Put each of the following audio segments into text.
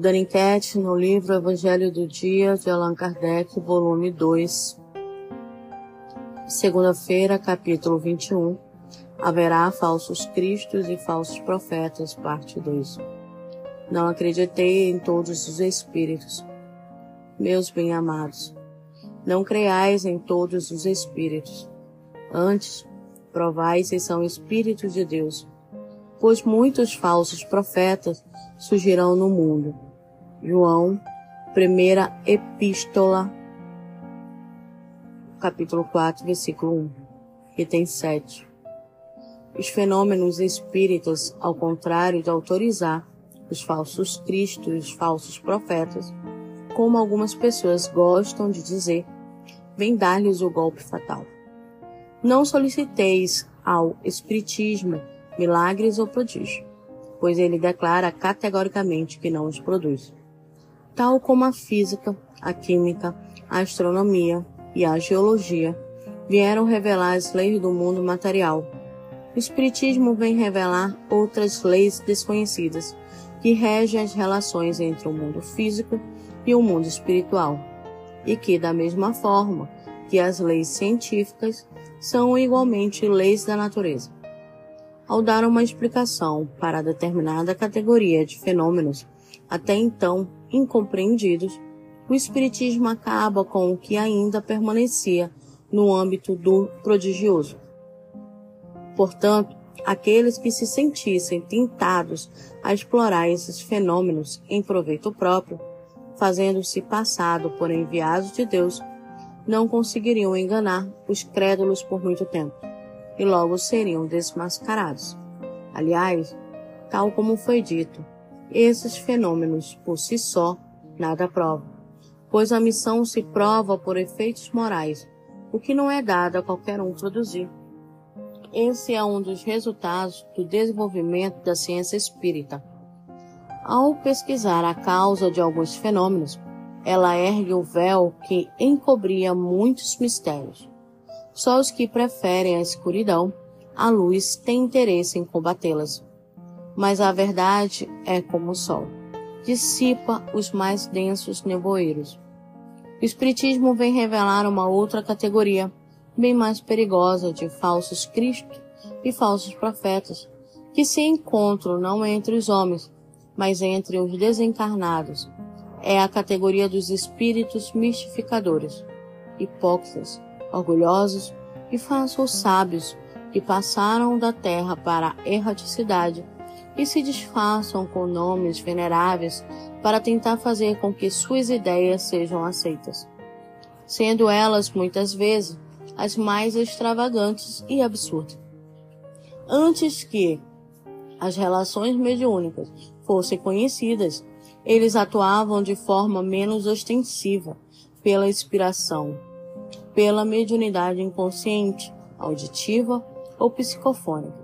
Dando enquete no livro Evangelho do Dia de Allan Kardec, volume 2, segunda-feira, capítulo 21. Haverá falsos cristos e falsos profetas, parte 2. Não acreditei em todos os espíritos. Meus bem-amados, não creiais em todos os espíritos. Antes, provai se são espíritos de Deus, pois muitos falsos profetas surgirão no mundo. João, primeira epístola, capítulo 4, versículo 1, que tem 7. Os fenômenos espíritas, ao contrário de autorizar os falsos cristos e os falsos profetas, como algumas pessoas gostam de dizer, vem dar-lhes o golpe fatal. Não soliciteis ao Espiritismo milagres ou prodígio, pois ele declara categoricamente que não os produz. Tal como a física, a química, a astronomia e a geologia vieram revelar as leis do mundo material. O Espiritismo vem revelar outras leis desconhecidas que regem as relações entre o mundo físico e o mundo espiritual, e que, da mesma forma que as leis científicas, são igualmente leis da natureza. Ao dar uma explicação para determinada categoria de fenômenos até então incompreendidos, o Espiritismo acaba com o que ainda permanecia no âmbito do prodigioso. Portanto, aqueles que se sentissem tentados a explorar esses fenômenos em proveito próprio, fazendo-se passado por enviados de Deus, não conseguiriam enganar os crédulos por muito tempo, e logo seriam desmascarados. Aliás, tal como foi dito, esses fenômenos por si só nada provam, pois a missão se prova por efeitos morais, o que não é dado a qualquer um produzir. Esse é um dos resultados do desenvolvimento da ciência espírita. Ao pesquisar a causa de alguns fenômenos, ela ergue o véu que encobria muitos mistérios. Só os que preferem a escuridão, a luz têm interesse em combatê-las. Mas a verdade é como o sol, dissipa os mais densos nevoeiros. O Espiritismo vem revelar uma outra categoria, bem mais perigosa, de falsos cristos e falsos profetas, que se encontram não entre os homens, mas entre os desencarnados, é a categoria dos espíritos mistificadores, hipócritas, orgulhosos e falsos sábios que passaram da terra para a erraticidade e se disfarçam com nomes veneráveis para tentar fazer com que suas ideias sejam aceitas, sendo elas muitas vezes as mais extravagantes e absurdas. Antes que as relações mediúnicas fossem conhecidas eles atuavam de forma menos ostensiva, pela inspiração, pela mediunidade inconsciente, auditiva ou psicofônica.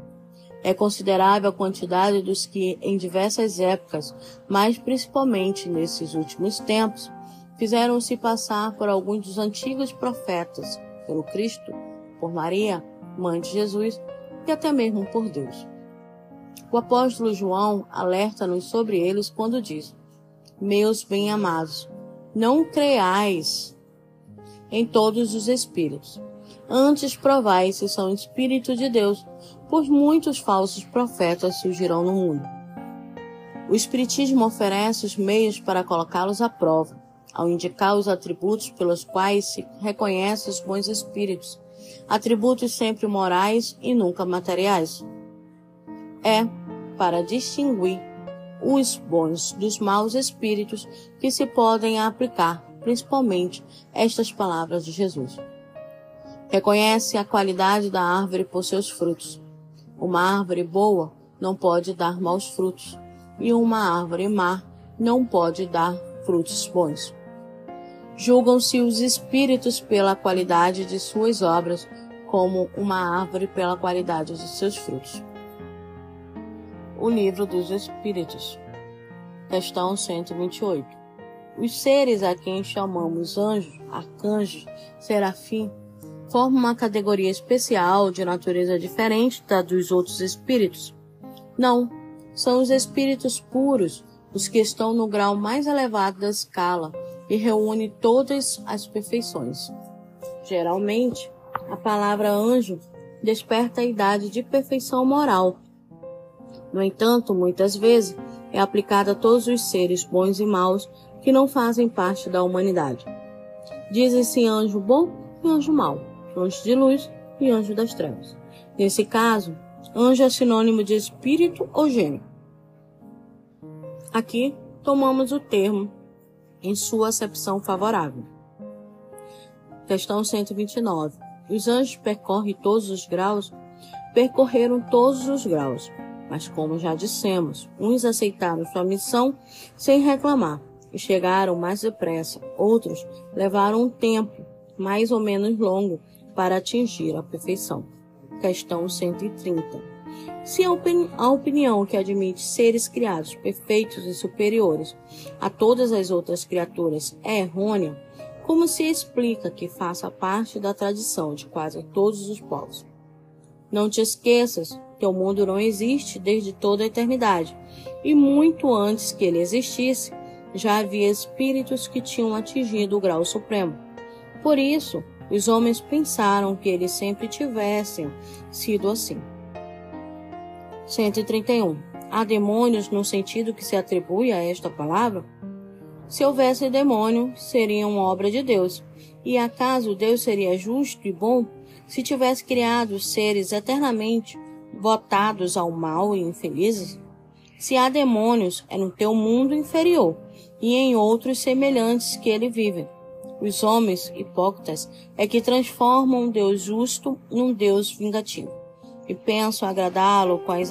É considerável a quantidade dos que, em diversas épocas, mas principalmente nesses últimos tempos, fizeram-se passar por alguns dos antigos profetas, pelo Cristo, por Maria, mãe de Jesus, e até mesmo por Deus. O apóstolo João alerta-nos sobre eles quando diz: meus bem-amados, não creais em todos os espíritos. Antes provai se são espíritos de Deus, pois muitos falsos profetas surgirão no mundo. O Espiritismo oferece os meios para colocá-los à prova, ao indicar os atributos pelos quais se reconhece os bons espíritos, atributos sempre morais e nunca materiais. É para distinguir os bons dos maus espíritos que se podem aplicar, principalmente estas palavras de Jesus. Reconhece a qualidade da árvore por seus frutos. Uma árvore boa não pode dar maus frutos, e uma árvore má não pode dar frutos bons. Julgam-se os espíritos pela qualidade de suas obras, como uma árvore pela qualidade de seus frutos. O Livro dos Espíritos. Questão 128. Os seres a quem chamamos anjos, arcanjos, serafim, formam uma categoria especial de natureza diferente da dos outros espíritos? Não, são os espíritos puros, os que estão no grau mais elevado da escala e reúne todas as perfeições. Geralmente, a palavra anjo desperta a idade de perfeição moral. No entanto, muitas vezes é aplicada a todos os seres bons e maus que não fazem parte da humanidade. Dizem-se anjo bom e anjo mau, anjo de luz e anjo das trevas. Nesse caso, anjo é sinônimo de espírito ou gênio. Aqui tomamos o termo em sua acepção favorável. Questão 129. Os anjos percorrem todos os graus? Percorreram todos os graus, mas como já dissemos, uns aceitaram sua missão sem reclamar chegaram mais depressa, outros levaram um tempo mais ou menos longo para atingir a perfeição. Questão 130. Se a, opini a opinião que admite seres criados perfeitos e superiores a todas as outras criaturas é errônea, como se explica que faça parte da tradição de quase todos os povos? Não te esqueças que o mundo não existe desde toda a eternidade, e muito antes que ele existisse, já havia espíritos que tinham atingido o grau supremo. Por isso, os homens pensaram que eles sempre tivessem sido assim. 131. Há demônios no sentido que se atribui a esta palavra? Se houvesse demônio, seriam obra de Deus. E acaso Deus seria justo e bom se tivesse criado seres eternamente votados ao mal e infelizes? Se há demônios, é no teu mundo inferior e em outros semelhantes que ele vive. Os homens hipócritas é que transformam um Deus justo num Deus vingativo e pensam agradá-lo com as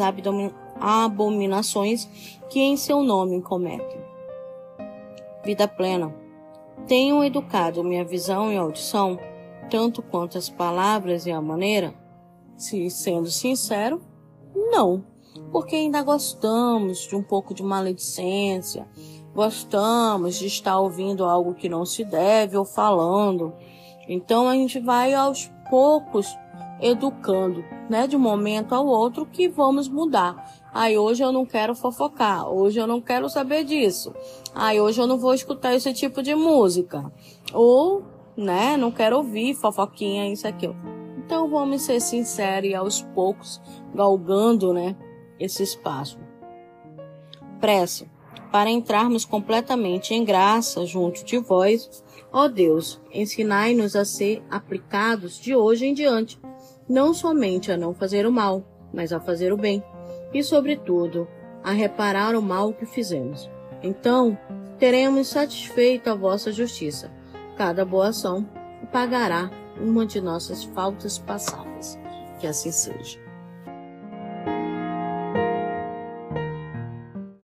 abominações que em seu nome cometem. Vida plena. Tenho educado minha visão e audição, tanto quanto as palavras e a maneira? Se, sendo sincero, não, porque ainda gostamos de um pouco de maledicência, gostamos de estar ouvindo algo que não se deve ou falando. Então a gente vai aos poucos educando, né, de um momento ao outro que vamos mudar. Aí hoje eu não quero fofocar, hoje eu não quero saber disso. Aí hoje eu não vou escutar esse tipo de música. Ou, né, não quero ouvir fofoquinha, isso aqui. Então vamos ser sinceros e aos poucos galgando, né, esse espaço. Prece. Para entrarmos completamente em graça junto de vós, ó Deus, ensinai-nos a ser aplicados de hoje em diante não somente a não fazer o mal, mas a fazer o bem, e, sobretudo, a reparar o mal que fizemos. Então, teremos satisfeito a vossa justiça. Cada boa ação pagará uma de nossas faltas passadas. Que assim seja.